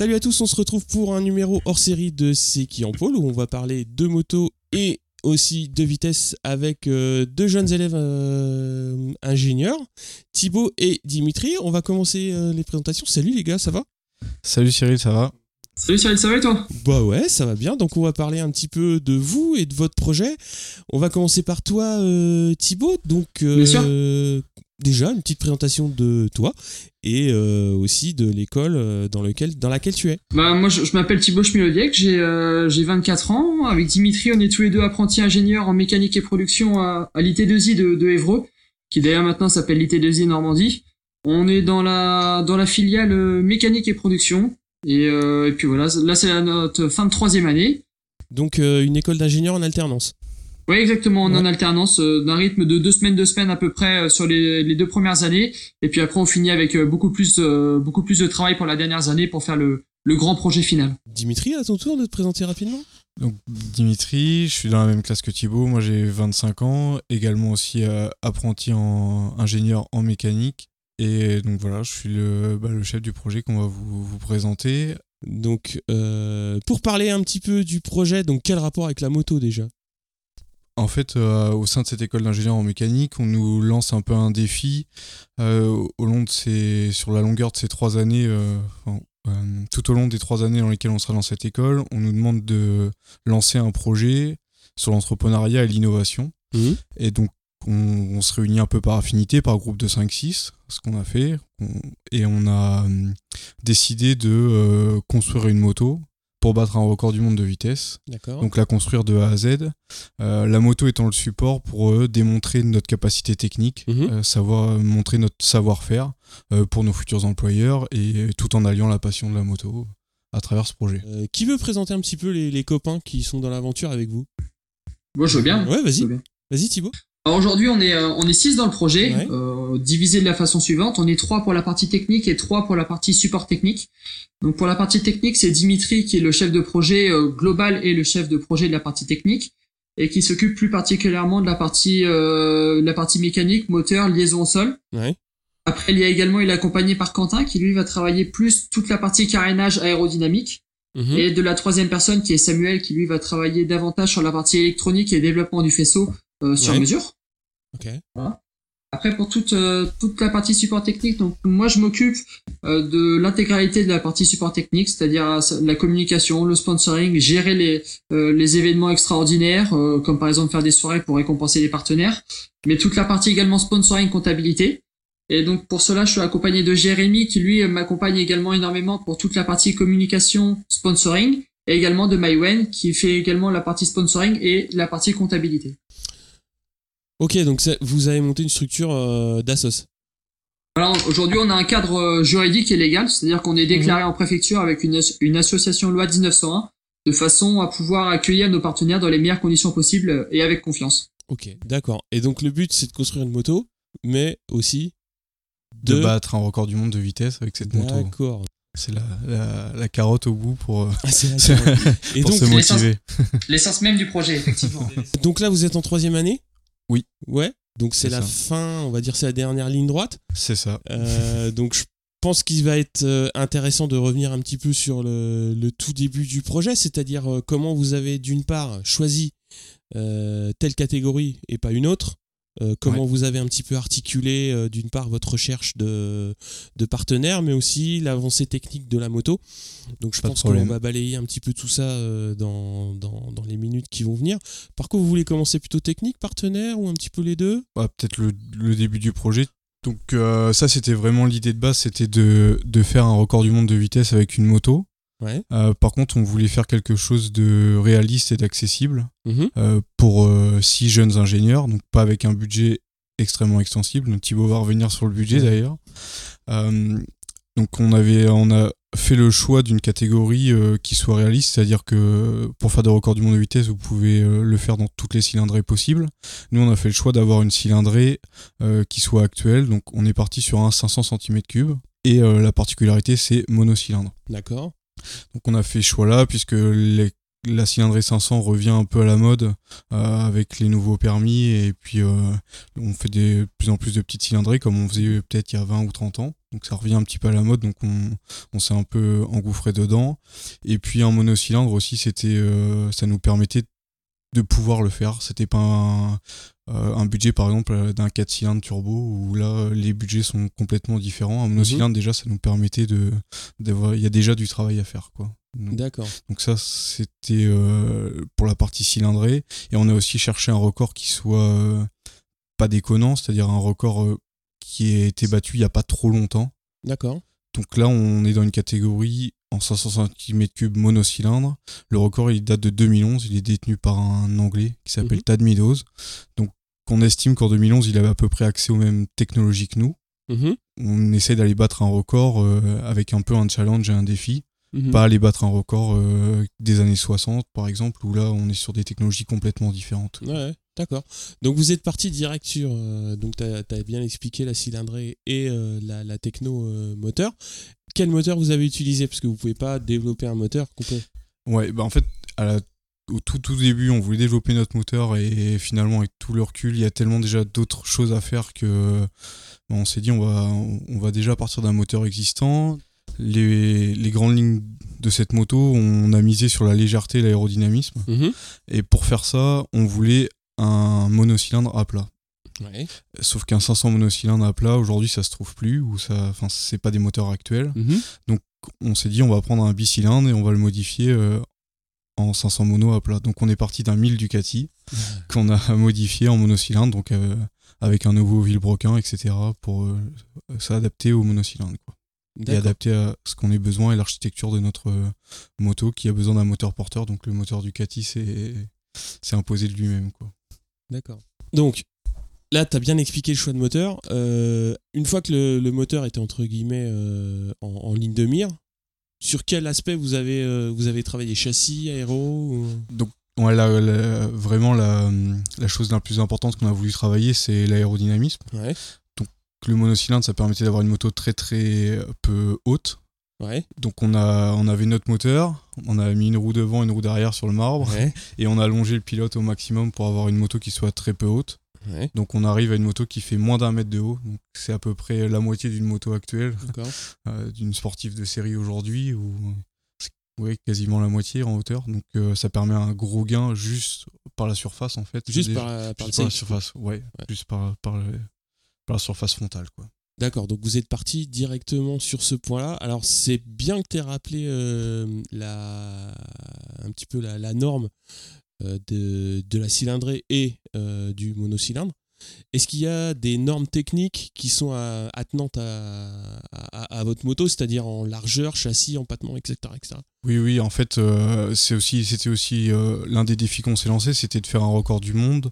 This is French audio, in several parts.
Salut à tous, on se retrouve pour un numéro hors série de C'est qui en pôle où on va parler de moto et aussi de vitesse avec euh, deux jeunes élèves euh, ingénieurs, Thibaut et Dimitri. On va commencer euh, les présentations. Salut les gars, ça va? Salut Cyril, ça va? Salut Cyril, ça va et toi? Bah ouais, ça va bien. Donc on va parler un petit peu de vous et de votre projet. On va commencer par toi Thibaut. Donc Bien sûr. Déjà une petite présentation de toi et euh, aussi de l'école euh, dans, lequel, dans laquelle tu es. Bah moi je, je m'appelle Thibaut Schmilodiec, j'ai euh, j'ai 24 ans. Avec Dimitri, on est tous les deux apprentis ingénieurs en mécanique et production à, à l'IT2I de, de Évreux, qui d'ailleurs maintenant s'appelle l'IT2I Normandie. On est dans la dans la filiale euh, mécanique et production. Et, euh, et puis voilà, là c'est la- notre fin de troisième année. Donc une école d'ingénieur en alternance. Oui, exactement, on en alternance euh, d'un rythme de deux semaines, deux semaines à peu près euh, sur les, les deux premières années. Et puis après, on finit avec euh, beaucoup plus, euh, beaucoup plus de travail pour la dernière année pour faire le, le grand projet final. Dimitri, à ton tour de te présenter rapidement Donc Dimitri, je suis dans la même classe que Thibaut, moi j'ai 25 ans, également aussi euh, apprenti en ingénieur en mécanique. Et donc voilà, je suis le, bah, le chef du projet qu'on va vous, vous présenter. Donc, euh, pour parler un petit peu du projet, donc quel rapport avec la moto déjà? En fait, euh, au sein de cette école d'ingénieur en mécanique, on nous lance un peu un défi euh, au long de ces, sur la longueur de ces trois années, euh, enfin, tout au long des trois années dans lesquelles on sera dans cette école, on nous demande de lancer un projet sur l'entrepreneuriat et l'innovation. Et donc, on, on se réunit un peu par affinité, par groupe de 5-6, ce qu'on a fait. On- et on a décidé de construire une moto pour battre un record du monde de vitesse. Donc la construire de A à Z. Euh, la moto étant le support pour euh, démontrer notre capacité technique, Mhm. euh, savoir montrer notre savoir-faire euh, pour nos futurs employeurs et tout en alliant la passion de la moto à travers ce projet. Euh, qui veut présenter un petit peu les, les copains qui sont dans l'aventure avec vous? Moi, je veux bien. Ouais, vas-y. Vas-y Thibaut. Alors aujourd'hui, on est euh, on est six dans le projet, Ouais. euh, divisé de la façon suivante. On est trois pour la partie technique et trois pour la partie support technique. Donc pour la partie technique, c'est Dimitri qui est le chef de projet euh, global et le chef de projet de la partie technique et qui s'occupe plus particulièrement de la partie euh, de la partie mécanique, moteur, liaison au sol. Ouais. Après, il y a également, il est accompagné par Quentin qui lui va travailler plus toute la partie carénage aérodynamique. Mhm. Et de la troisième personne qui est Samuel qui lui va travailler davantage sur la partie électronique et développement du faisceau euh, sur Ouais. mesure. Ok. Après pour toute euh, toute la partie support technique, donc moi je m'occupe euh, de l'intégralité de la partie support technique, c'est-à-dire euh, la communication, le sponsoring, gérer les euh, les événements extraordinaires, euh, comme par exemple faire des soirées pour récompenser les partenaires, mais toute la partie également sponsoring, comptabilité. Et donc pour cela, je suis accompagné de Jérémy qui lui m'accompagne également énormément pour toute la partie communication, sponsoring, et également de Mywen qui fait également la partie sponsoring et la partie comptabilité. Ok, donc vous avez monté une structure euh, d'assos. Alors aujourd'hui, on a un cadre euh, juridique et légal, c'est-à-dire qu'on est déclaré en préfecture avec une, as- une association loi 1901, de façon à pouvoir accueillir nos partenaires dans les meilleures conditions possibles et avec confiance. Ok, d'accord. Et donc le but c'est de construire une moto, mais aussi De, de... battre un record du monde de vitesse avec cette moto. D'accord. C'est la, la, la carotte au bout pour, euh, Ah. Et donc, se motiver. L'essence même du projet, effectivement. donc là vous êtes en troisième année? Oui. Ouais. Donc c'est la ça. fin, on va dire c'est la dernière ligne droite. C'est ça. Euh, donc je pense qu'il va être euh, intéressant de revenir un petit peu sur le, le tout début du projet, c'est-à-dire euh, comment vous avez d'une part choisi euh, telle catégorie et pas une autre. Euh, comment Ouais. vous avez un petit peu articulé euh, d'une part votre recherche de, de partenaires, mais aussi l'avancée technique de la moto. Donc je Pas pense qu'on va balayer un petit peu tout ça euh, dans, dans, dans les minutes qui vont venir. Par contre, vous voulez commencer plutôt technique, partenaire ou un petit peu les deux? Peut-être le, le début du projet. Donc ça, c'était vraiment l'idée de base, c'était de, de faire un record du monde de vitesse avec une moto. Ouais. Euh, par contre, on voulait faire quelque chose de réaliste et d'accessible Mhm. euh, pour euh, six jeunes ingénieurs, donc pas avec un budget extrêmement extensible. Donc Thibaut va revenir sur le budget d'ailleurs. Donc on avait, on a fait le choix d'une catégorie qui soit réaliste, c'est-à-dire que pour faire des records du monde de vitesse, vous pouvez le faire dans toutes les cylindrées possibles. Nous, on a fait le choix d'avoir une cylindrée qui soit actuelle, donc on est parti sur un 500 cm3 et euh, la particularité c'est monocylindre. D'accord. Donc on a fait choix-là puisque la cylindrée 500 revient un peu à la mode avec les nouveaux permis et puis on fait de plus en plus de petites cylindrées comme on faisait peut-être il y a 20 ou 30 ans. Donc ça revient un petit peu à la mode, donc on, s'est un peu engouffré dedans. Et puis un monocylindre aussi, c'était, ça nous permettait de pouvoir le faire. C'était pas un, euh, un budget par exemple d'un 4 cylindres turbo où là les budgets sont complètement différents. Un monocylindre mhm. déjà ça nous permettait de d'avoir il y a déjà du travail à faire quoi. D'accord. Donc ça c'était euh, pour la partie cylindrée et on a aussi cherché un record qui soit euh, pas déconnant, c'est-à-dire un record qui a été battu il y a pas trop longtemps. D'accord. Donc là on est dans une catégorie en 500 cm3 monocylindre. Le record il date de 2011, il est détenu par un anglais qui s'appelle. Tad Meadows. Donc on estime qu'en 2011, il avait à peu près accès aux mêmes technologies que nous. Mhm. On essaie d'aller battre un record euh, avec un peu un challenge et un défi. Mhm. Pas aller battre un record euh, des années 60, par exemple, où là, on est sur des technologies complètement différentes. Ouais, d'accord. Donc, vous êtes parti direct sur. Euh, donc, tu as, bien expliqué la cylindrée et la, techno moteur. Quel moteur vous avez utilisé? Parce que vous pouvez pas développer un moteur complet. Ouais, bah en fait, à la au tout, tout début, on voulait développer notre moteur et finalement, avec tout le recul, il y a tellement déjà d'autres choses à faire que on s'est dit on va, on va déjà partir d'un moteur existant. Les, les, grandes lignes de cette moto, on a misé sur la légèreté et l'aérodynamisme. Mhm. Et pour faire ça, on voulait un monocylindre à plat. Sauf qu'un 500 monocylindre à plat, aujourd'hui, ça se trouve plus, ou ça, enfin, c'est pas des moteurs actuels. Mhm. Donc, on s'est dit, on va prendre un bicylindre et on va le modifier euh, en 500 mono à plat. Donc on est parti d'un 1000 Ducati qu'on a modifié en monocylindre, donc euh, avec un nouveau vilebrequin, etc. pour euh, s'adapter au monocylindre. Quoi. Et adapter à ce qu'on ait besoin et l'architecture de notre euh, moto qui a besoin d'un moteur porteur. Donc le moteur Ducati c'est imposé de lui-même. D'accord. Donc là, tu as bien expliqué le choix de moteur. une fois que le, moteur était entre guillemets en, ligne de mire, sur quel aspect vous avez, euh, vous avez travaillé? Châssis, aéro Donc, vraiment, la, la, chose la plus importante qu'on a voulu travailler, c'est l'aérodynamisme. Donc, le monocylindre, ça permettait d'avoir une moto très très peu haute. Donc on, a, on avait notre moteur, on a mis une roue devant, une roue derrière sur le marbre, et on a allongé le pilote au maximum pour avoir une moto qui soit très peu haute. Donc on arrive à une moto qui fait moins d'un mètre de haut. C'est à peu près la moitié d'une moto actuelle, euh, d'une sportive de série aujourd'hui, ou ouais, quasiment la moitié en hauteur. Donc euh, ça permet un gros gain juste par la surface en fait. Juste par, la surface, ouais, juste par, par, la surface frontale quoi. D'accord, donc vous êtes parti directement sur ce point-là. Alors c'est bien que tu aies rappelé euh, la, un petit peu la, la norme euh, de, de, la cylindrée et euh, du monocylindre. Est-ce qu'il y a des normes techniques qui sont attenantes à, à, votre moto, c'est-à-dire en largeur, châssis, empattement, etc. etc. Oui, oui, en fait, euh, c'est aussi, c'était aussi l'un des défis qu'on s'est lancé, c'était de faire un record du monde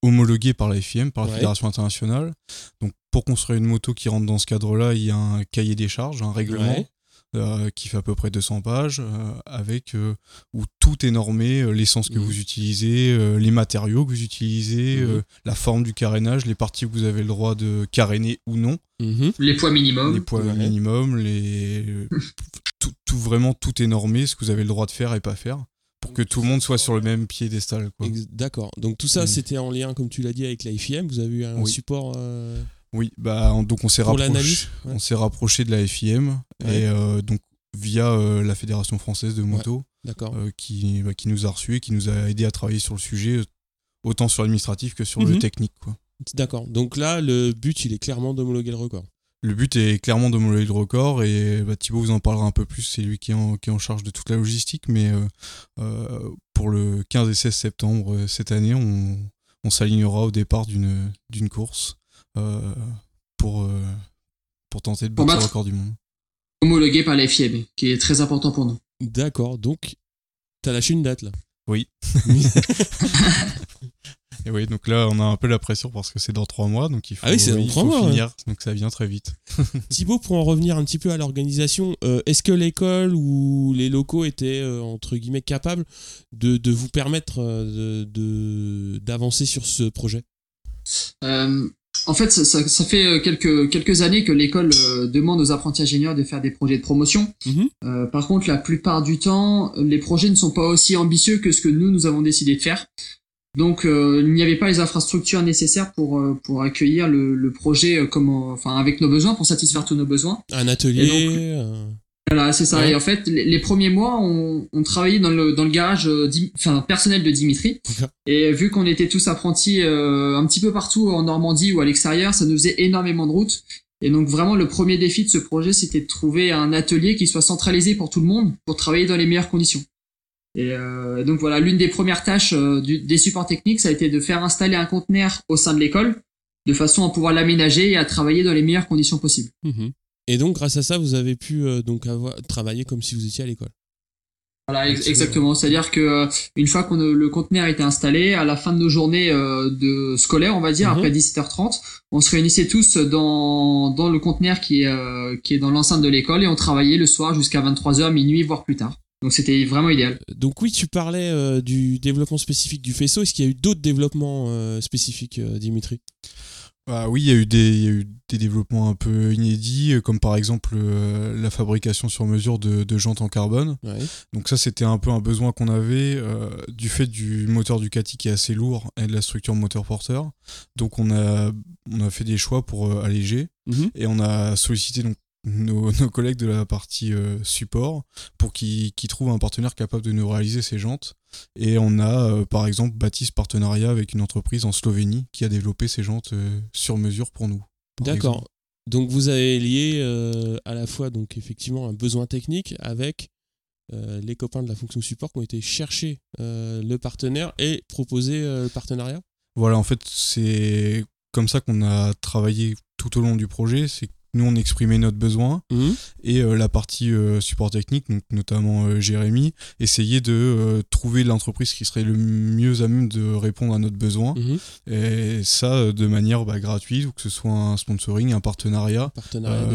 homologué par la FIM, par la Fédération internationale. Donc, pour construire une moto qui rentre dans ce cadre-là, il y a un cahier des charges, un règlement. Euh, qui fait à peu près 200 pages, euh, avec euh, où tout est normé, l'essence que mmh. vous utilisez, les matériaux que vous utilisez, mmh. la forme du carénage, les parties que vous avez le droit de caréner ou non. Mmh. Les poids minimum. Les poids minimum, les... tout, tout, vraiment tout est normé, ce que vous avez le droit de faire et pas faire pour que tout le monde soit sur le même piédestal. D'accord. Donc tout ça, c'était en lien, comme tu l'as dit, avec la FIM. Vous avez eu un support oui, bah, donc on s'est rapproché, on s'est rapproché de la FIM et euh, donc via euh, la Fédération française de moto, euh, qui, bah, qui nous a reçus et qui nous a aidé à travailler sur le sujet, autant sur l'administratif que sur le mhm. technique. D'accord. Donc là, le but, il est clairement d'homologuer le record. Le but est clairement d'homologuer le record et bah, Thibaut vous en parlera un peu plus, c'est lui qui est, en, qui est en charge de toute la logistique, mais pour le 15 et 16 septembre cette année, on, on s'alignera au départ d'une course euh, pour, euh, pour tenter de battre le record du monde. Homologué par la FIM, qui est très important pour nous. D'accord, donc t'as lâché une date là. Oui. Et oui, donc là, on a un peu la pression parce que c'est dans trois mois, donc il faut, ah oui, dans trois mois, finir, donc ça vient très vite. Thibaut, pour en revenir un petit peu à l'organisation, euh, est-ce que l'école ou les locaux étaient, entre guillemets, capables de, de vous permettre d'avancer de, d'avancer sur ce projet? En fait, ça, ça, ça fait euh, quelques, quelques années que l'école euh, demande aux apprentis ingénieurs de faire des projets de promotion. Mhm. Euh, par contre, la plupart du temps, les projets ne sont pas aussi ambitieux que ce que nous, nous avons décidé de faire. Donc, euh, il n'y avait pas les infrastructures nécessaires pour, euh, pour accueillir le, le projet euh, comme, enfin, avec nos besoins, pour satisfaire tous nos besoins. Un atelier. Donc- euh, Voilà, c'est ça. Ouais. Et en fait, les, les premiers mois, on, on travaillait dans le, dans le garage euh, enfin, personnel de Dimitri. Et vu qu'on était tous apprentis euh, un petit peu partout en Normandie ou à l'extérieur, ça nous faisait énormément de routes. Et donc vraiment, le premier défi de ce projet, c'était de trouver un atelier qui soit centralisé pour tout le monde, pour travailler dans les meilleures conditions. Et euh, donc voilà, l'une des premières tâches euh, du- des supports techniques, ça a été de faire installer un conteneur au sein de l'école, de façon à pouvoir l'aménager et à travailler dans les meilleures conditions possibles. mhm. Et donc, grâce à ça, vous avez pu euh, donc avoir, travailler comme si vous étiez à l'école. Voilà, ex- exactement. C'est-à-dire que euh, une fois que le conteneur était installé, à la fin de nos journées euh, de scolaire, on va dire, Mhm. après 17h30, on se réunissait tous dans, dans le conteneur qui est, euh, qui est dans l'enceinte de l'école et on travaillait le soir jusqu'à 23h, minuit, voire plus tard. Donc c'était vraiment idéal. Donc oui, tu parlais euh, du développement spécifique du faisceau. Est-ce qu'il y a eu d'autres développements euh, spécifiques, euh, Dimitri? Bah oui, il y, a eu des, il y a eu des développements un peu inédits, euh, comme par exemple euh, la fabrication sur mesure de, de jantes en carbone. Ouais. Donc ça, c'était un peu un besoin qu'on avait euh, du fait du moteur Ducati qui est assez lourd et de la structure moteur-porteur. Donc on a, on a fait des choix pour euh, alléger Mhm. et on a sollicité donc nos, nos collègues de la partie support pour qu'ils trouvent un partenaire capable de nous réaliser ces jantes. Et on a euh, par exemple bâti ce partenariat avec une entreprise en Slovénie qui a développé ces jantes euh, sur mesure pour nous. D'accord. Donc vous avez lié euh, à la fois donc effectivement un besoin technique avec euh, les copains de la fonction support qui ont été chercher euh, le partenaire et proposer le partenariat? Voilà, en fait, c'est comme ça qu'on a travaillé tout au long du projet. C'est nous, on exprimait notre besoin et euh, la partie euh, support technique, donc notamment euh, Jérémy, essayait de trouver l'entreprise qui serait le mieux à même de répondre à notre besoin. Mhm. Et ça de manière bah, gratuite, ou que ce soit un sponsoring, un partenariat. Partenariat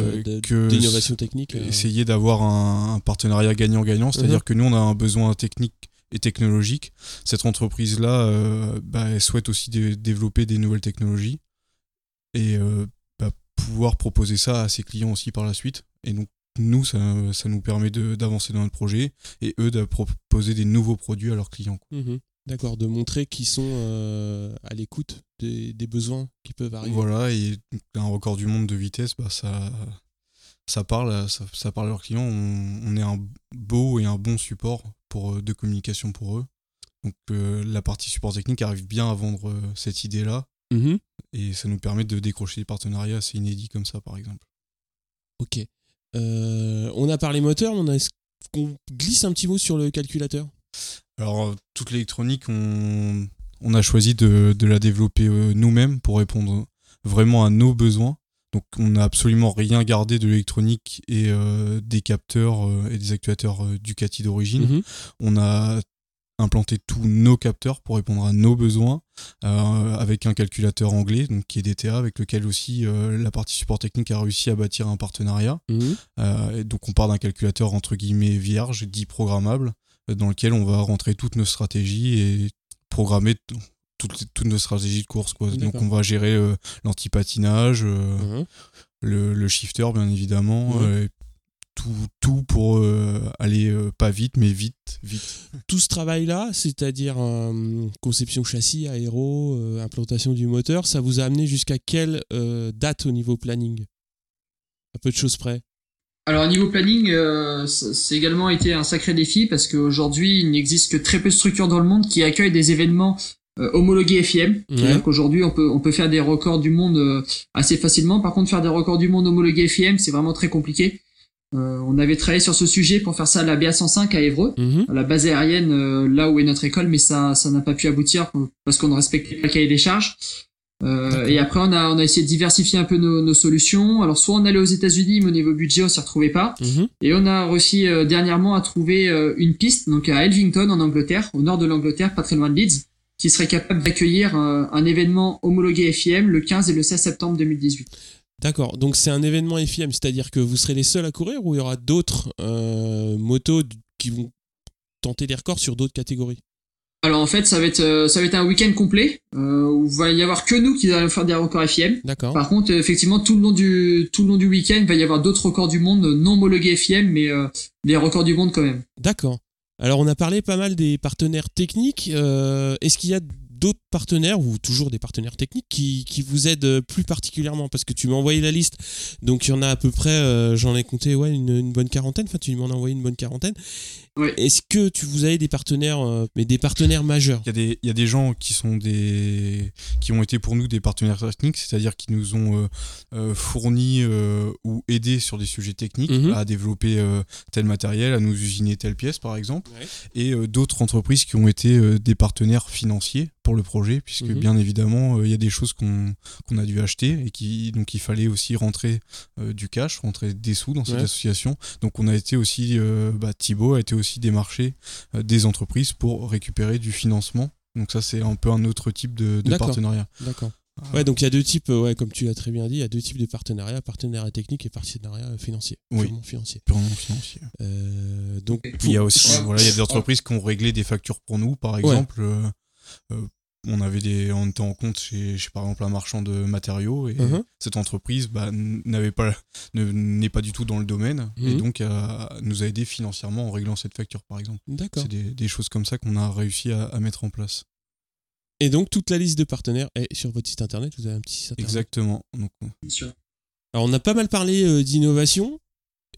d'innovation technique. Essayer d'avoir un, un partenariat gagnant-gagnant, c'est-à-dire Mhm. que nous, on a un besoin technique et technologique. Cette entreprise-là, euh, bah, elle souhaite aussi dé- développer des nouvelles technologies et euh, pouvoir proposer ça à ses clients aussi par la suite. Et donc, nous, ça, ça nous permet de- d'avancer dans notre projet et eux de proposer des nouveaux produits à leurs clients. Mhm. D'accord, de montrer qu'ils sont euh, à l'écoute des, des besoins qui peuvent arriver. Voilà, et un record du monde de vitesse, bah, ça, ça, parle, ça, ça parle à leurs clients. On, on est un beau et un bon support pour, euh, de communication pour eux. Donc euh, la partie support technique arrive bien à vendre euh, cette idée-là Mhm. et ça nous permet de décrocher des partenariats assez inédits comme ça par exemple. Ok. Euh, on a parlé moteur, mais on a, est-ce qu'on glisse un petit mot sur le calculateur? Alors euh, toute l'électronique, on, on a choisi de, de la développer euh, nous-mêmes pour répondre vraiment à nos besoins. Donc on n'a absolument rien gardé de l'électronique et euh, des capteurs euh, et des actuateurs euh, Ducati d'origine. Mhm. On a implanté tous nos capteurs pour répondre à nos besoins euh, avec un calculateur anglais donc qui est DTA avec lequel aussi euh, la partie support technique a réussi à bâtir un partenariat. Mhm. Euh, et donc on part d'un calculateur entre guillemets vierge, dit programmable, dans lequel on va rentrer toutes nos stratégies et programmer toutes, toutes nos stratégies de course. Quoi. Donc on va gérer l'antipatinage, Mhm. le, le shifter bien évidemment, tout, tout pour euh, aller euh, pas vite mais vite, vite. Tout ce travail-là, c'est-à-dire euh, conception châssis, aéro, euh, implantation du moteur, ça vous a amené jusqu'à quelle euh, date au niveau planning? À peu de choses près. Alors au niveau planning, euh, c'est également été un sacré défi parce qu'aujourd'hui, il n'existe que très peu de structures dans le monde qui accueillent des événements euh, homologués FIM. Ouais. C'est-à-dire qu'aujourd'hui, on peut, on peut faire des records du monde euh, assez facilement. Par contre, faire des records du monde homologués FIM, c'est vraiment très compliqué. Euh, on avait travaillé sur ce sujet pour faire ça à la BA105 à Évreux, Mhm. à la base aérienne euh, là où est notre école, mais ça ça n'a pas pu aboutir pour- parce qu'on ne respectait pas le cahier des charges. Euh, et après, on a, on a essayé de diversifier un peu nos, nos solutions. Alors, soit on allait aux États-Unis, mais au niveau budget, on s'y retrouvait pas. Mhm. Et on a réussi euh, dernièrement à trouver euh, une piste, donc à Elvington en Angleterre, au nord de l'Angleterre, pas très loin de Leeds, qui serait capable d'accueillir un événement homologué FIM le 15 et le 16 septembre 2018. D'accord, donc c'est un événement FIM, c'est-à-dire que vous serez les seuls à courir ou il y aura d'autres euh, motos qui vont tenter des records sur d'autres catégories? Alors en fait, ça va être euh, ça va être un week-end complet euh, où il va y avoir que nous qui allons faire des records FIM. D'accord. Par contre, effectivement, tout le long du tout le long du week-end, il va y avoir d'autres records du monde non homologués FIM, mais euh, des records du monde quand même. D'accord. Alors, on a parlé pas mal des partenaires techniques. Euh, Est-ce qu'il y a d'autres partenaires ou toujours des partenaires techniques qui, qui vous aident plus particulièrement? Parce que tu m'as envoyé la liste, donc il y en a à peu près, euh, j'en ai compté ouais, une, une bonne quarantaine. Enfin, tu m'en as envoyé une bonne quarantaine. Est-ce que tu vous avez des partenaires, euh, mais des partenaires majeurs? Il y, a des, il y a des gens qui sont des qui ont été pour nous des partenaires techniques, c'est-à-dire qui nous ont euh, euh, fourni euh, ou aidé sur des sujets techniques Mhm. à développer euh, tel matériel, à nous usiner telle pièce par exemple, Ouais. et euh, d'autres entreprises qui ont été euh, des partenaires financiers pour le projet, puisque Mhm. bien évidemment euh, il y a des choses qu'on qu'on a dû acheter et qui donc il fallait aussi rentrer euh, du cash, rentrer des sous dans cette Ouais. association. Donc on a été aussi, euh, bah, Thibaut a été aussi démarché euh, des entreprises pour récupérer du financement. Donc ça c'est un peu un autre type de, partenariat. D'accord. Ah. Ouais, donc il y a deux types, ouais, comme tu l'as très bien dit, il y a deux types de partenariats, partenariat technique et partenariat financier, Oui. purement financier. Purement financier. Euh, donc, Puis il y a aussi, Ouais. voilà, il y a des entreprises qui ont réglé des factures pour nous, par exemple. On avait des, on était en compte chez, chez, par exemple un marchand de matériaux et Mhm. cette entreprise bah, n'avait pas, ne- n'est pas du tout dans le domaine et Mhm. donc euh, nous a aidé financièrement en réglant cette facture, par exemple. d'accord. C'est des, des choses comme ça qu'on a réussi à, à mettre en place. Et donc toute la liste de partenaires est sur votre site internet. Vous avez un petit site internet? Exactement. Donc, Bien sûr. Alors on a pas mal parlé euh, d'innovation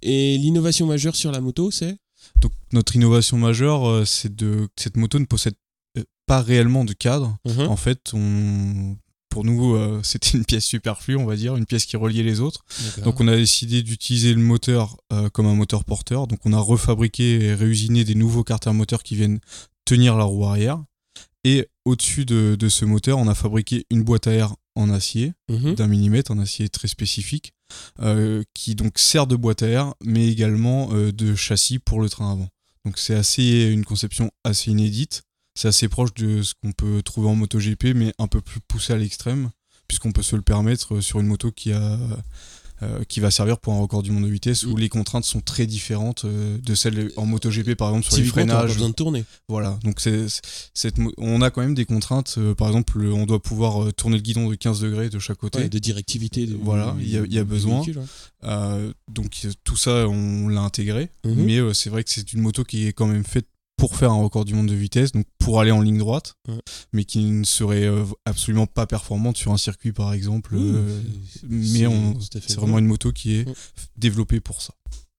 et l'innovation majeure sur la moto, c'est? Donc notre innovation majeure, euh, c'est de cette moto ne possède euh, pas réellement de cadre. Mhm. En fait, on, pour nous, euh, c'était une pièce superflue, on va dire, une pièce qui reliait les autres. Donc on a décidé d'utiliser le moteur euh, comme un moteur porteur. Donc on a refabriqué et réusiné des nouveaux carters moteurs qui viennent tenir la roue arrière. Et au-dessus de, de ce moteur, on a fabriqué une boîte à air en acier Mhm. d'un millimètre, un acier très spécifique, euh, qui donc sert de boîte à air, mais également de châssis pour le train avant. Donc c'est assez une conception assez inédite. C'est assez proche de ce qu'on peut trouver en MotoGP, mais un peu plus poussé à l'extrême, puisqu'on peut se le permettre euh, sur une moto qui a euh, qui va servir pour un record du monde de vitesse où Mm. les contraintes sont très différentes euh, de celles en MotoGP par exemple sur les freinages besoin de tourner. voilà, donc c'est, c'est- on a quand même des contraintes. euh, par exemple, le- on doit pouvoir tourner le guidon de 15 degrés de chaque côté. Ouais, de directivité. de- Voilà, il y a- y besoin. donc tout ça, on l'a intégré. Mhm. Mais c'est vrai que c'est une moto qui est quand même faite pour faire un record du monde de vitesse, donc pour aller en ligne droite, Ouais. mais qui ne serait euh, absolument pas performante sur un circuit, par exemple. Euh, mais c'est- vraiment une moto qui est Ouais. développée pour ça.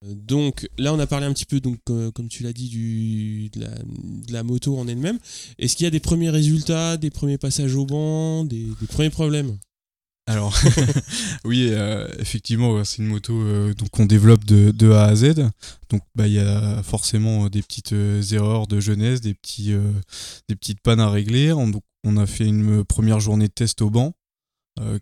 Euh, Donc là, on a parlé un petit peu, donc, euh, comme tu l'as dit, du, de, la, de la moto en elle-même. Est-ce qu'il y a des premiers résultats, des premiers passages au banc, des, des premiers problèmes? Alors, oui, euh, effectivement, c'est une moto euh, donc qu'on développe de, de A à Z. Donc, bah, il y a forcément euh, des petites erreurs de jeunesse, des, petits, euh, des petites pannes à régler. On, donc, on a fait une première journée de test au banc, euh,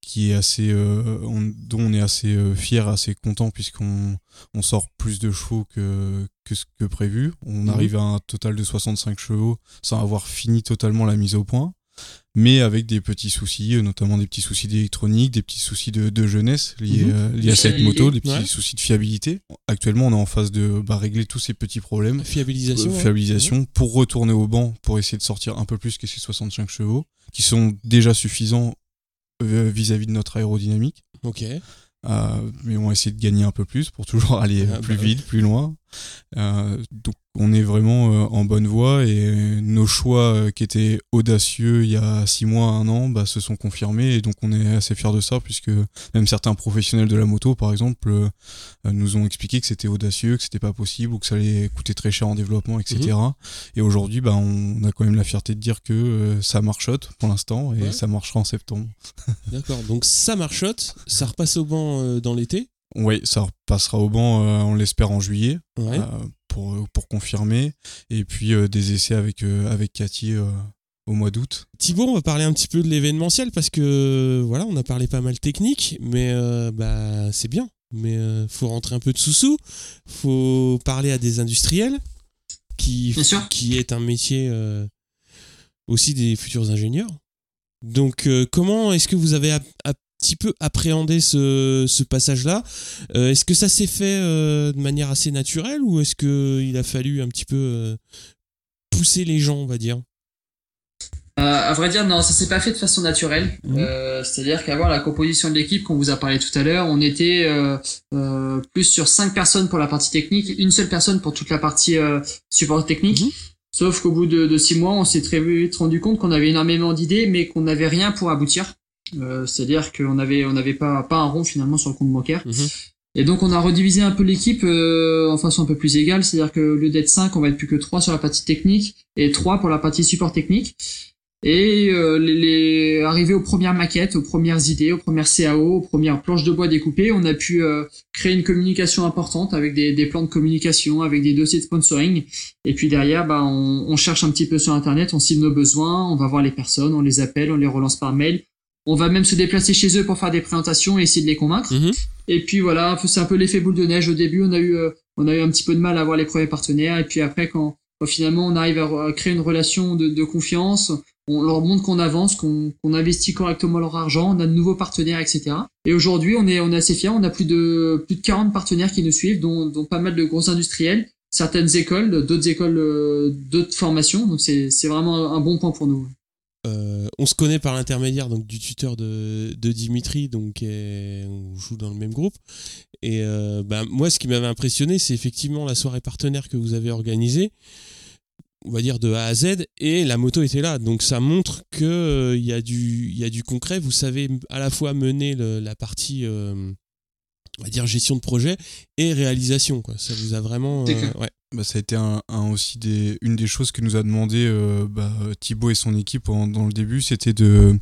qui est assez, euh, on- dont on est assez fier, assez content, puisqu'on on sort plus de chevaux que, que ce que prévu. On Mhm. arrive à un total de 65 chevaux sans avoir fini totalement la mise au point mais avec des petits soucis, euh, notamment des petits soucis d'électronique, des petits soucis de, de jeunesse liés, Mhm. euh, liés à cette moto, des petits Ouais. soucis de fiabilité. Actuellement, on est en phase de bah, régler tous ces petits problèmes. Fiabilisation euh, ouais. fiabilisation pour retourner au banc pour essayer de sortir un peu plus que ces 65 chevaux qui sont déjà suffisants euh, vis-à-vis de notre aérodynamique Ok. Euh, mais on va essayer de gagner un peu plus pour toujours aller Ah, plus bah vite, plus loin. Euh, donc on est vraiment euh, en bonne voie et nos choix euh, qui étaient audacieux il y a six mois, un an, bah, se sont confirmés et donc on est assez fiers de ça puisque même certains professionnels de la moto, par exemple, nous ont expliqué que c'était audacieux, que c'était pas possible ou que ça allait coûter très cher en développement, etc. Et aujourd'hui, bah, on a quand même la fierté de dire que ça marchote pour l'instant et Ouais. ça marchera en septembre. D'accord. Donc ça marchote, ça repasse au banc dans l'été. Oui, ça repassera au banc, euh, on l'espère, en juillet. Ouais. euh, pour, pour confirmer. Et puis euh, des essais avec, euh, avec Cathy euh, au mois d'août. Thibaut, on va parler un petit peu de l'événementiel parce que voilà, on a parlé pas mal technique, mais euh, bah c'est bien. Mais euh, faut rentrer un peu de sous-sous. Faut parler à des industriels qui, qui est un métier euh, aussi des futurs ingénieurs. Donc, euh, comment est-ce que vous avez petit peu appréhendé ce, ce passage-là Euh, Est-ce que ça s'est fait euh, de manière assez naturelle ou est-ce qu'il a fallu un petit peu euh, pousser les gens, on va dire? À vrai dire, non, ça s'est pas fait de façon naturelle. Mhm. C'est-à-dire qu'avant la composition de l'équipe, qu'on vous a parlé tout à l'heure, on était plus sur cinq personnes pour la partie technique, une seule personne pour toute la partie support technique. Mhm. Sauf qu'au bout de, de six mois, on s'est très vite rendu compte qu'on avait énormément d'idées, mais qu'on n'avait rien pour aboutir. Euh, C'est-à-dire qu'on avait on n'avait pas pas un rond finalement sur le compte bancaire. Mhm. Et donc on a redivisé un peu l'équipe euh, en façon un peu plus égale, c'est-à-dire que au lieu d'être 5, on va être plus que 3 sur la partie technique et 3 pour la partie support technique. Et euh, les, les arriver aux premières maquettes, aux premières idées, aux premières CAO, aux premières planches de bois découpées, on a pu euh, créer une communication importante avec des, des plans de communication, avec des dossiers de sponsoring. Et puis derrière, bah, on, on cherche un petit peu sur Internet, on cible nos besoins, on va voir les personnes, on les appelle, on les relance par mail. On va même se déplacer chez eux pour faire des présentations et essayer de les convaincre. Mhm. Et puis voilà, c'est un peu l'effet boule de neige. Au début, on a eu, euh, on a eu un petit peu de mal à avoir les premiers partenaires. Et puis après, quand, quand finalement on arrive à, créer une relation de, de confiance, on leur montre qu'on avance, qu'on investit correctement leur argent, on a de nouveaux partenaires, etc. Et aujourd'hui, on est, on est assez fiers. On a plus de, plus de 40 partenaires qui nous suivent, dont, dont pas mal de gros industriels, certaines écoles, d'autres écoles, euh, d'autres formations. Donc c'est vraiment un bon point pour nous. Euh, on se connaît par l'intermédiaire donc du tuteur de, de Dimitri, donc et on joue dans le même groupe. Et euh, bah, moi, ce qui m'avait impressionné, c'est effectivement la soirée partenaire que vous avez organisée, on va dire de A à Z, et la moto était là. Donc ça montre que euh, il y a du y a du concret. Vous savez à la fois mener le- la partie on va dire gestion de projet et réalisation. Quoi. Ça vous a vraiment euh, ouais. Bah, ça a été un, un aussi des, une des choses que nous a demandé euh, bah, Thibaut et son équipe en- dans le début, c'était de,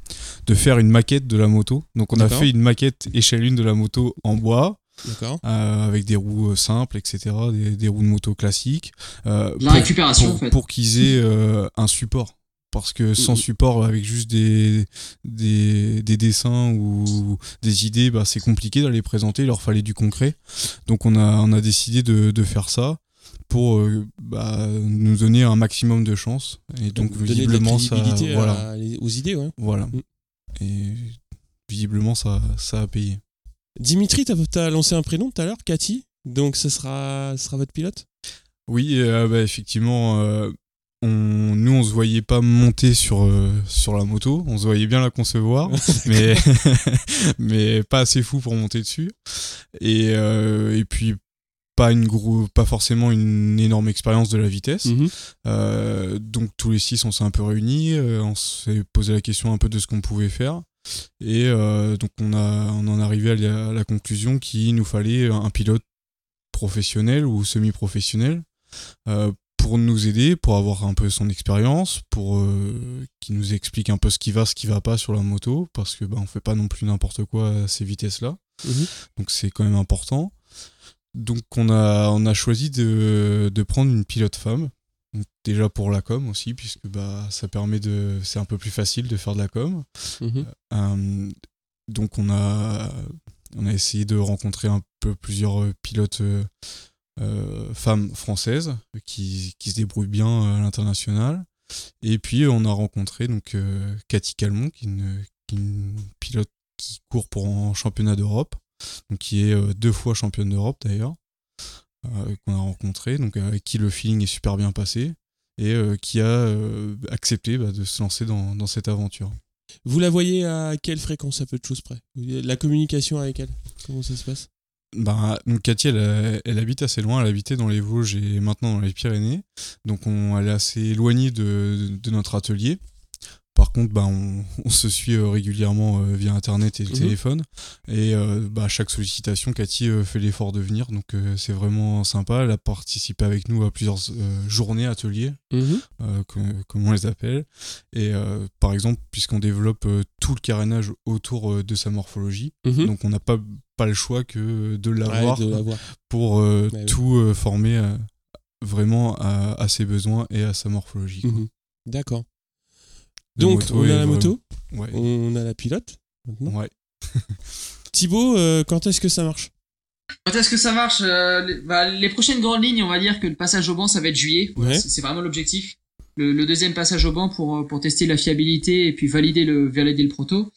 de faire une maquette de la moto. Donc on a fait une maquette échelle 1 de la moto en bois, D'accord. euh, avec des roues euh, simples, etc., des, des roues de moto classiques, euh, La pour, récupération, pour, en fait. pour qu'ils aient euh, un support. Parce que sans support, avec juste des, des, des dessins ou des idées, bah, c'est compliqué d'aller les présenter, il leur fallait du concret. Donc on a, on a décidé de, de faire ça pour euh, bah, nous donner un maximum de chance. Et donc, de la visiblement, ça, à- voilà, aux idées. Ouais. voilà. Mm. Et visiblement, ça, ça a payé. Dimitri, t'as as lancé un prénom tout à l'heure, Cathy. Donc ce sera, ce sera votre pilote? Oui, euh, bah, effectivement, euh, on, nous, on se voyait pas monter sur, euh, sur la moto. On se voyait bien la concevoir, mais, mais pas assez fou pour monter dessus. Et, et puis, pas, une gros, pas forcément une énorme expérience de la vitesse. Mhm. Euh, donc tous les six, on s'est un peu réunis, euh, on s'est posé la question un peu de ce qu'on pouvait faire. Et euh, donc on, a, on en est arrivé à la, à la conclusion qu'il nous fallait un pilote professionnel ou semi-professionnel pour nous aider, pour avoir un peu son expérience, pour euh, qu'il nous explique un peu ce qui va, ce qui va pas sur la moto, parce que bah, on fait pas non plus n'importe quoi à ces vitesses-là. Mhm. Donc c'est quand même important. Donc on a, on a choisi de, de prendre une pilote femme. Donc, déjà pour la com aussi, puisque bah, ça permet de. C'est un peu plus facile de faire de la com. Mhm. Euh, donc on a, on a essayé de rencontrer un peu plusieurs pilotes euh, femmes françaises qui, qui se débrouillent bien à l'international. Et puis on a rencontré donc euh, Cathy Calmont, qui est une, qui est une pilote qui court pour un championnat d'Europe, donc qui est euh, deux fois championne d'Europe d'ailleurs, euh, qu'on a rencontré, donc avec qui le feeling est super bien passé et euh, qui a euh, accepté bah, de se lancer dans, dans cette aventure. Vous la voyez à quelle fréquence à peu de choses près? La communication avec elle, comment ça se passe? Bah, donc Cathy, elle, euh, elle habite assez loin, elle habitait dans les Vosges et maintenant dans les Pyrénées. Donc on, elle est assez éloignée de, de notre atelier. Par contre, bah, on, on se suit euh, régulièrement euh, via Internet et le Mhm. téléphone. Et euh, bah, à chaque sollicitation, Cathy fait l'effort de venir. Donc c'est vraiment sympa. Elle a participé avec nous à plusieurs journées, ateliers, Mhm. comme, comme on les appelle. Et par exemple, puisqu'on développe tout le carénage autour de sa morphologie, Mhm. donc on n'a pas, pas le choix que de l'avoir pour Ouais, oui. tout former vraiment à, à ses besoins et à sa morphologie. D'accord. Donc, moto on a la moto, Ouais. on a la pilote. Maintenant. ouais. Thibaut, euh, quand est-ce que ça marche? Quand est-ce que ça marche euh, les, bah, les prochaines grandes lignes, on va dire que le passage au banc, ça va être juillet. Ouais. c'est- vraiment l'objectif. Le, le deuxième passage au banc pour, euh, pour tester la fiabilité et puis valider le, valider le proto.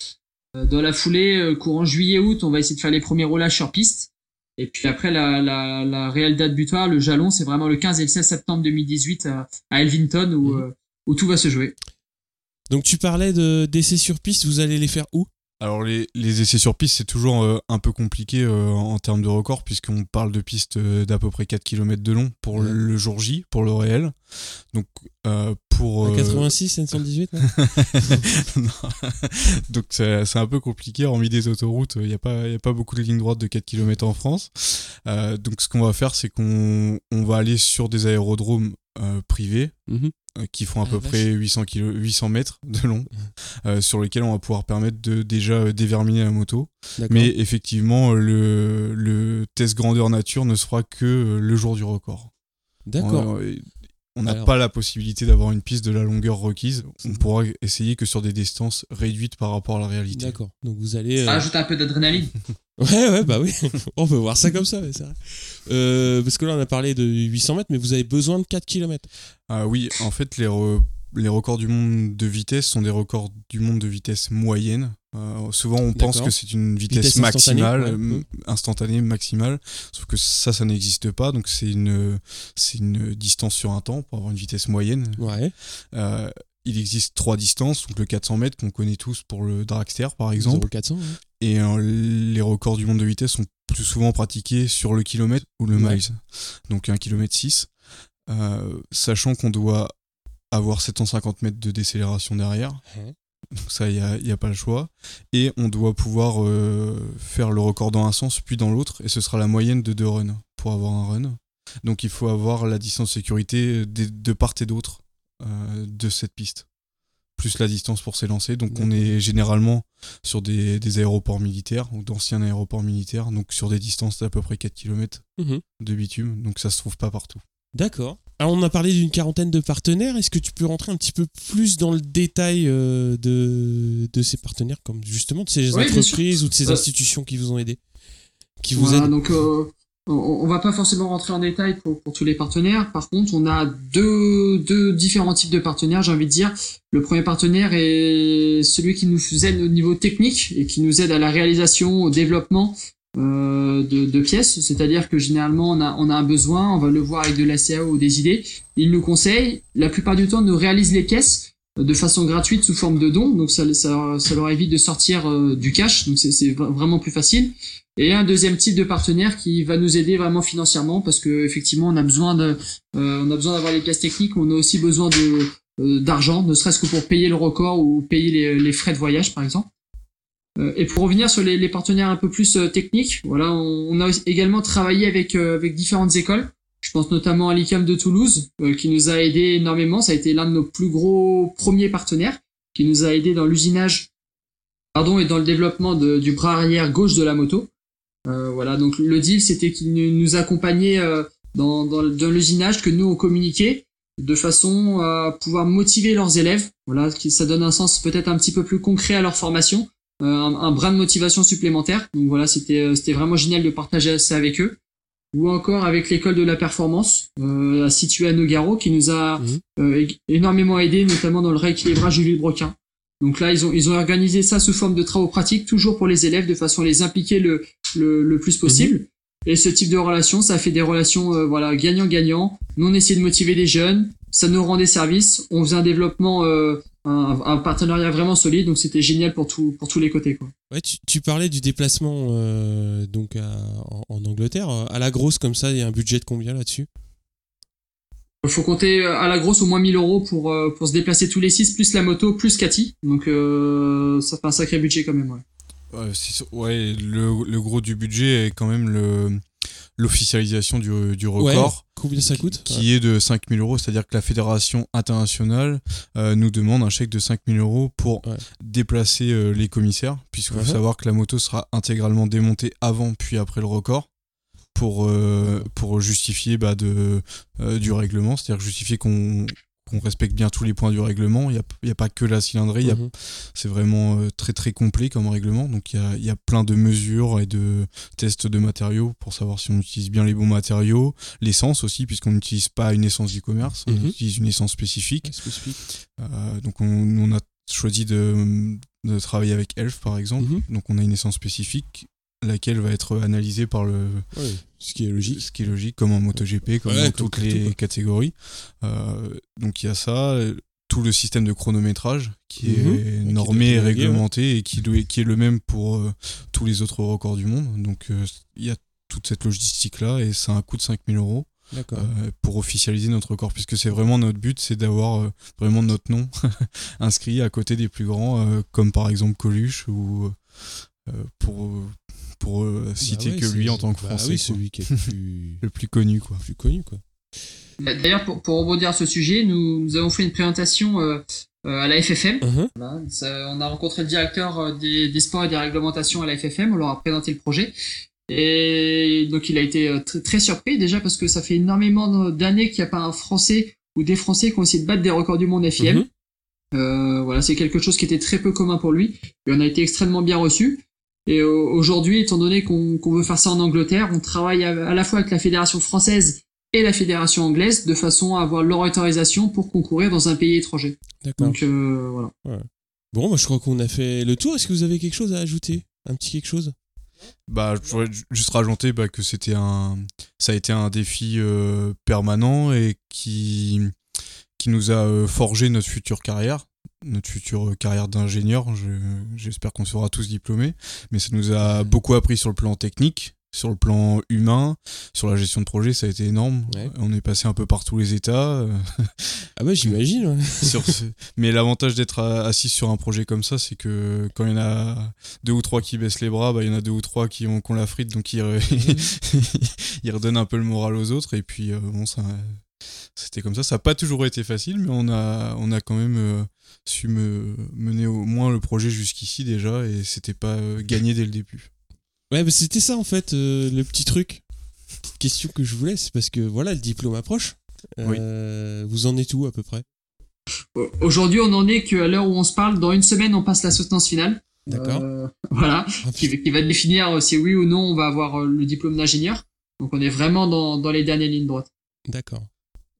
Euh, Dans la foulée, euh, courant juillet-août, on va essayer de faire les premiers roulages sur piste. Et puis après, la, la, la réelle date butoir, le jalon, c'est vraiment le 15 et le 16 septembre 2018 à, à Elvington où, Mhm. euh, où tout va se jouer. Donc tu parlais de d'essais sur piste, vous allez les faire où? Alors les, les essais sur piste, c'est toujours euh, un peu compliqué euh, en termes de record, puisqu'on parle de pistes euh, d'à peu près 4 km de long pour Ouais. le jour J, pour le réel. Donc pour... À euh, 86, 718 non? Donc c'est c'est un peu compliqué, hormis des autoroutes, il n'y a, pas- y a pas beaucoup de lignes droites de 4 km en France. Donc ce qu'on va faire, c'est qu'on on va aller sur des aérodromes euh, privés Mhm. euh, qui font à Ah, peu vache. près 800, kilo- 800 mètres de long, euh, sur lesquels on va pouvoir permettre de déjà déverminer la moto. Mais effectivement, le, le test grandeur nature ne se fera que le jour du record. D'accord. Euh, On n'a pas la possibilité d'avoir une piste de la longueur requise. On pourra essayer que sur des distances réduites par rapport à la réalité. D'accord. Donc vous allez. euh, Ça ajoute un peu d'adrénaline. Ouais, ouais, bah oui. on peut voir ça comme ça, c'est vrai. Euh, parce que là, on a parlé de 800 mètres, mais vous avez besoin de 4 km. Ah oui, en fait, les, re- les records du monde de vitesse sont des records du monde de vitesse moyenne. Euh, souvent, on pense que c'est une vitesse, Vitesse instantanée, maximale, ouais. euh, instantanée, maximale. Sauf que ça, ça n'existe pas. Donc, c'est une, c'est une distance sur un temps pour avoir une vitesse moyenne. Ouais. Euh, il existe trois distances, donc le 400 mètres qu'on connaît tous pour le dragster par exemple, 0400. ouais. et euh, les records du monde de vitesse sont plus souvent pratiqués sur le kilomètre ou le miles, donc un kilomètre 6, euh, sachant qu'on doit avoir 750 mètres de décélération derrière, Ouais. donc ça il n'y a, pas le choix, et on doit pouvoir euh, faire le record dans un sens puis dans l'autre, et ce sera la moyenne de deux runs pour avoir un run. Donc il faut avoir la distance sécurité de, de part et d'autre euh, de cette piste. Plus la distance pour s'élancer. Donc on est généralement sur des, des aéroports militaires ou d'anciens aéroports militaires, donc sur des distances d'à peu près 4 km Mhm. de bitume. Donc ça se trouve pas partout. D'accord. Alors, on a parlé d'une quarantaine de partenaires. Est-ce que tu peux rentrer un petit peu plus dans le détail euh, de, de ces partenaires, comme justement de ces Oui, entreprises ou de ces Euh, institutions qui vous ont aidé Qui vous Voilà, aident? donc euh, on, va pas forcément rentrer en détail pour, pour tous les partenaires. Par contre, on a deux, deux différents types de partenaires, j'ai envie de dire. Le premier partenaire est celui qui nous aide au niveau technique et qui nous aide à la réalisation, au développement euh, de, de pièces. C'est-à-dire que généralement, on a, on a un besoin, on va le voir avec de la CAO ou des idées. Il nous conseille, la plupart du temps, nous réalise les caisses de façon gratuite sous forme de dons. Donc ça, ça, leur évite de sortir euh, du cash. Donc c'est c'est vra- vraiment plus facile. Et un deuxième type de partenaire qui va nous aider vraiment financièrement parce que effectivement on a besoin de, euh, on a besoin d'avoir les pièces techniques, on a aussi besoin de euh, d'argent, ne serait-ce que pour payer le record ou payer les, les frais de voyage par exemple. Euh, et pour revenir sur les, partenaires un peu plus euh, techniques, voilà, on, a également travaillé avec euh, avec différentes écoles. Je pense notamment à l'ICAM de Toulouse qui nous a aidé énormément. Ça a été l'un de nos plus gros premiers partenaires qui nous a aidé dans l'usinage, pardon, et dans le développement du bras arrière gauche de la moto. Euh, voilà, donc le deal, c'était qu'il nous- euh, dans, dans, dans l'usinage que nous on communiquait de façon à pouvoir motiver leurs élèves. Voilà, ça donne un sens peut-être un petit peu plus concret à leur formation, un, un brin de motivation supplémentaire. Donc voilà, c'était euh, c'était vraiment génial de partager ça avec eux. Ou encore avec l'école de la performance, euh, située à Nogaro, qui nous a Mhm. euh, énormément aidé, notamment dans le rééquilibrage du Villebrequin. Donc là, ils ont, ils ont organisé ça sous forme de travaux pratiques, toujours pour les élèves, de façon à les impliquer le, le, le plus possible. Et ce type de relation, ça fait des relations euh, voilà gagnant-gagnant. Nous, on essaie de motiver des jeunes, ça nous rend des services, on faisait un développement, euh, un, un partenariat vraiment solide, donc c'était génial pour, tout, pour tous les côtés. Quoi. Ouais, tu, tu parlais du déplacement euh, donc à- en, en Angleterre. À la grosse, comme ça, il y a un budget de combien là-dessus? Il faut compter à la grosse au moins 1000 euros pour, euh, pour se déplacer tous les six, plus la moto, plus Cathy. Donc euh, ça fait un sacré budget quand même. Ouais. Ouais, le, le gros du budget est quand même le l'officialisation du, du record. Combien ça coûte qui est de 5000 euros, c'est-à-dire que la fédération internationale euh, nous demande un chèque de 5000 euros pour Ouais. déplacer euh, les commissaires, puisqu'il faut savoir que la moto sera intégralement démontée avant puis après le record pour, euh, pour justifier bah, de, du règlement, c'est-à-dire justifier qu'on qu'on respecte bien tous les points du règlement. Il n'y a, il y a pas que la cylindrée, Mhm. c'est vraiment euh, très très complet comme règlement. Donc il y a, il y a plein de mesures et de tests de matériaux pour savoir si on utilise bien les bons matériaux. L'essence aussi, puisqu'on n'utilise pas une essence du commerce, Mhm. on utilise une essence spécifique. Euh, donc on, a choisi de, de travailler avec Elf par exemple. Mhm. Donc on a une essence spécifique. Laquelle va être analysée par le. ce qui est logique. Ce qui est logique, comme en MotoGP, comme dans toutes les catégories. donc il y a ça tout le système de chronométrage qui mhm. est normé et réglementé et qui, qui, est le même pour tous les autres records du monde. Donc il y a toute cette logistique là et ça a un coût de 5000 euros. Euh, pour officialiser notre record, puisque c'est vraiment notre but, c'est d'avoir euh, vraiment notre nom inscrit à côté des plus grands, euh, comme par exemple Coluche, ou pour, pour bah citer que lui en tant que bah Français. celui qui est le plus, le plus connu. Quoi. Plus connu quoi. D'ailleurs, pour, pour rebondir à ce sujet, nous, nous avons fait une présentation à la FFM. Uh-huh. on a rencontré le directeur des, des, sports et des réglementations à la FFM, on leur a présenté le projet. Et donc il a été euh, très, surpris déjà parce que ça fait énormément d'années qu'il n'y a pas un Français ou des Français qui ont essayé de battre des records du monde FIM. Euh, voilà, c'est quelque chose qui était très peu commun pour lui. Et on a été extrêmement bien reçu. Et aujourd'hui, étant donné qu'on veut faire ça en Angleterre, on travaille à, la fois avec la fédération française et la fédération anglaise de façon à avoir leur autorisation pour concourir dans un pays étranger. D'accord. Donc euh, voilà. Bon, moi je crois qu'on a fait le tour. Est-ce que vous avez quelque chose à ajouter? Un petit quelque chose? Bah, je pourrais juste rajouter bah, que c'était un, ça a été un défi euh, permanent et qui, qui nous a euh, forgé notre future carrière, notre future euh, carrière d'ingénieur. J'espère qu'on sera tous diplômés, mais ça nous a beaucoup appris sur le plan technique, sur le plan humain, sur la gestion de projet, ça a été énorme. On est passé un peu par tous les états. ah bah j'imagine. Mais l'avantage d'être assis sur un projet comme ça, c'est que quand il y en a deux ou trois qui baissent les bras, bah, il y en a deux ou trois qui ont, la frite, donc ils, redonnent un peu le moral aux autres. Et puis euh, bon, ça, c'était comme ça. Ça n'a pas toujours été facile, mais on a, on a quand même euh, su me, mener au moins le projet jusqu'ici déjà, et c'était pas euh, gagné dès le début. Ouais, mais c'était ça en fait, euh, le petit truc. Petite question que je voulais, c'est parce que voilà, le diplôme approche. Euh, vous en êtes où à peu près? Aujourd'hui, on en est qu'à l'heure où on se parle, dans une semaine, on passe la soutenance finale. D'accord. Euh, voilà, qui, va définir si oui ou non on va avoir le diplôme d'ingénieur. Donc on est vraiment dans, dans les dernières lignes droites. D'accord.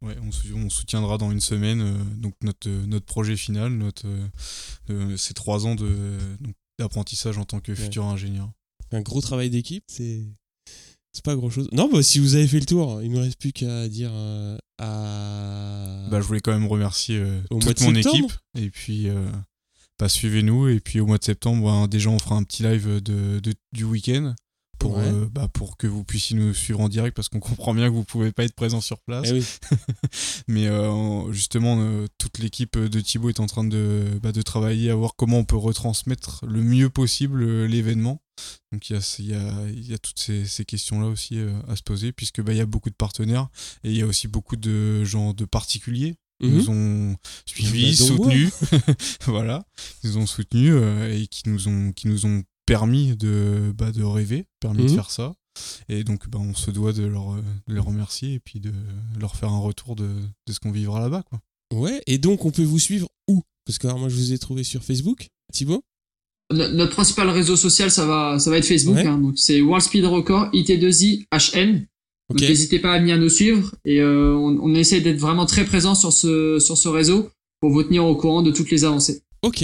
Ouais, on, soutiendra dans une semaine donc notre, notre projet final, notre, ces trois ans d'apprentissage en tant que futur ingénieur un gros travail d'équipe, c'est c'est pas grand chose. Non, bah, si vous avez fait le tour, il ne reste plus qu'à dire euh, à. Bah, je voulais quand même remercier euh, toute mon équipe. Et puis, euh, bah, suivez-nous. Et puis, au mois de septembre, bah, déjà, on fera un petit live de, du week-end pour, euh, bah, pour que vous puissiez nous suivre en direct parce qu'on comprend bien que vous pouvez pas être présent sur place. Eh Mais euh, justement, euh, toute l'équipe de Thibaut est en train de, bah, de travailler à voir comment on peut retransmettre le mieux possible l'événement. Donc il y a, y, a, y a, toutes ces, ces questions-là aussi à se poser puisque bah, il y a beaucoup de partenaires et il y a aussi beaucoup de gens de particuliers qui nous mhm. ont suivis, soutenus, voilà, ils nous ont soutenus et qui nous ont qui nous ont permis de, bah, de rêver, permis de mhm. faire ça. Et donc, bah, on se doit de, leur, les remercier et puis de leur faire un retour de, de ce qu'on vivra là-bas. Quoi. Ouais, et donc on peut vous suivre où? Parce que alors, moi, je vous ai trouvé sur Facebook. Thibaut? Notre principal réseau social, ça va, ça va être Facebook. Hein. donc c'est World Speed Record IT2I HN. N'hésitez pas à venir nous suivre et euh, on, on, essaie d'être vraiment très présent sur ce, sur ce réseau pour vous tenir au courant de toutes les avancées. Ok,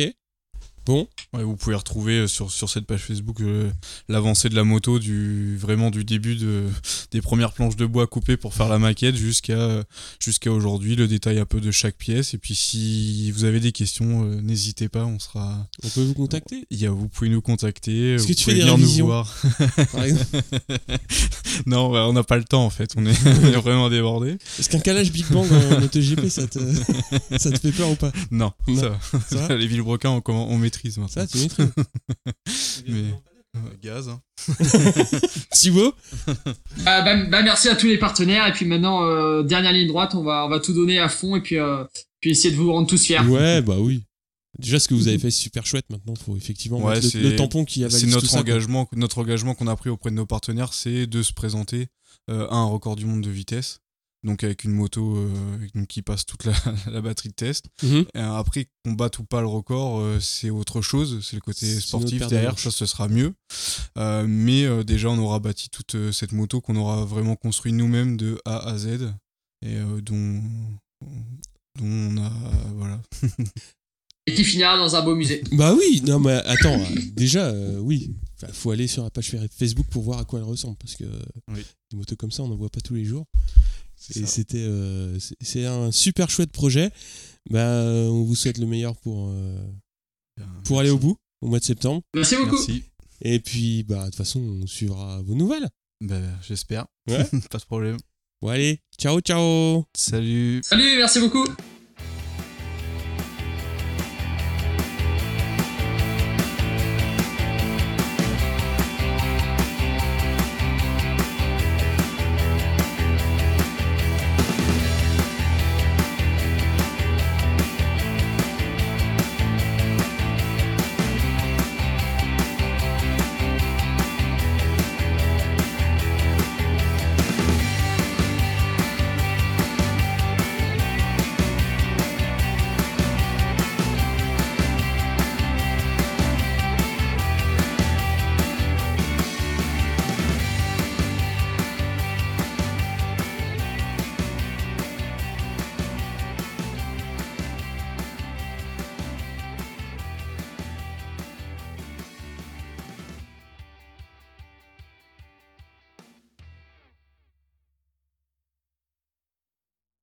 Bon. vous pouvez retrouver euh, sur, sur cette page Facebook euh, l'avancée de la moto du vraiment du début de, des premières planches de bois coupées pour faire la maquette jusqu'à jusqu'à aujourd'hui, le détail un peu de chaque pièce. Et puis si vous avez des questions, euh, n'hésitez pas, on sera. On peut vous contacter. Il y a, vous pouvez nous contacter. Est-ce que tu fais des nous voir. non, on n'a pas le temps en fait. On est, vraiment débordé. Est-ce qu'un calage Big Bang en MotoGP, ça te ça te fait peur ou pas? Non, Ça, ça les villebrequins on, on met maîtrise Ça, tu maîtrises. Mais... gaz. Hein. Thibaut bah, bah, bah, Merci à tous les partenaires. Et puis maintenant, euh, dernière ligne droite, on va, on va tout donner à fond et puis, euh, puis essayer de vous rendre tous fiers. Ouais, bah oui. Déjà, ce que vous avez fait, c'est super chouette. Maintenant, il faut effectivement le, tampon qui a C'est notre, engagement, notre engagement qu'on a pris auprès de nos partenaires, c'est de se présenter euh, à un record du monde de vitesse donc avec une moto euh, qui passe toute la, batterie de test. Mhm. Et après, qu'on batte ou pas le record, euh, c'est autre chose, c'est le côté sportif derrière, ça ce sera mieux. Euh, mais déjà, on aura bâti toute cette moto qu'on aura vraiment construit nous-mêmes de A à Z et dont, dont on a. Voilà. Et qui finira dans un beau musée. Bah oui, non mais attends, euh, déjà, euh, oui. Enfin, faut aller sur la page Facebook pour voir à quoi elle ressemble, parce que euh, Oui. des motos comme ça, on n'en voit pas tous les jours. Et c'était, euh, c'est- un super chouette projet. Bah, on vous souhaite le meilleur pour, euh, pour aller au bout au mois de septembre. Merci beaucoup. Merci. Et puis, bah, de toute façon, on suivra vos nouvelles. Bah, J'espère. Ouais. Pas de problème. Bon, allez, ciao, ciao Salut. Salut, merci beaucoup.